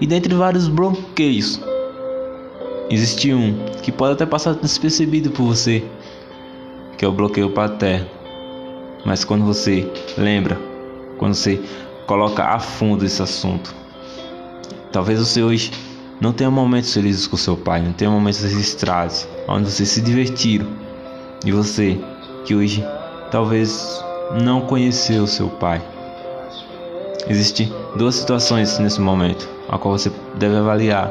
E dentre vários bloqueios, existe um que pode até passar despercebido por você, que é o bloqueio paterno. Mas quando você lembra, quando você coloca a fundo esse assunto, talvez você hoje não tenha momentos felizes com seu pai, não tenha momentos registrados, onde vocês se divertiram. E você, que hoje talvez não conheceu seu pai. Existem duas situações nesse momento, a qual você deve avaliar.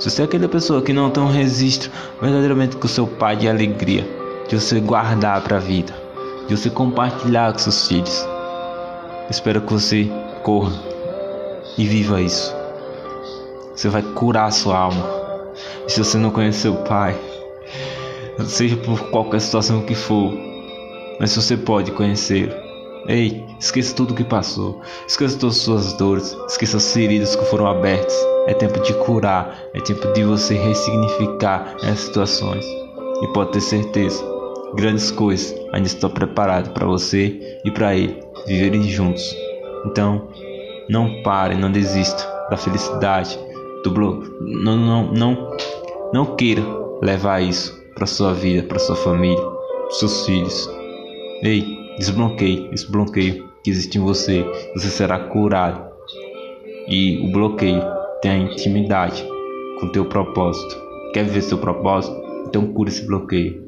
Se você é aquela pessoa que não tem um registro verdadeiramente com seu pai de alegria, de você guardar para a vida, de você compartilhar com seus filhos, espero que você corra e viva isso. Você vai curar sua alma. E se você não conhece seu pai, seja por qualquer situação que for, mas você pode conhecê-lo. Ei, esqueça tudo o que passou, esqueça todas as suas dores, esqueça as feridas que foram abertas. É tempo de curar, é tempo de você ressignificar essas situações. E pode ter certeza, grandes coisas ainda estão preparadas para você e para ele viverem juntos. Então, não pare, não desista da felicidade, do bloco. Não, não, não, não queira levar isso para sua vida, para sua família, seus filhos. Ei, desbloqueie esse bloqueio que existe em você. Você será curado. E o bloqueio tem intimidade com teu propósito. Quer viver seu propósito? Então cura esse bloqueio.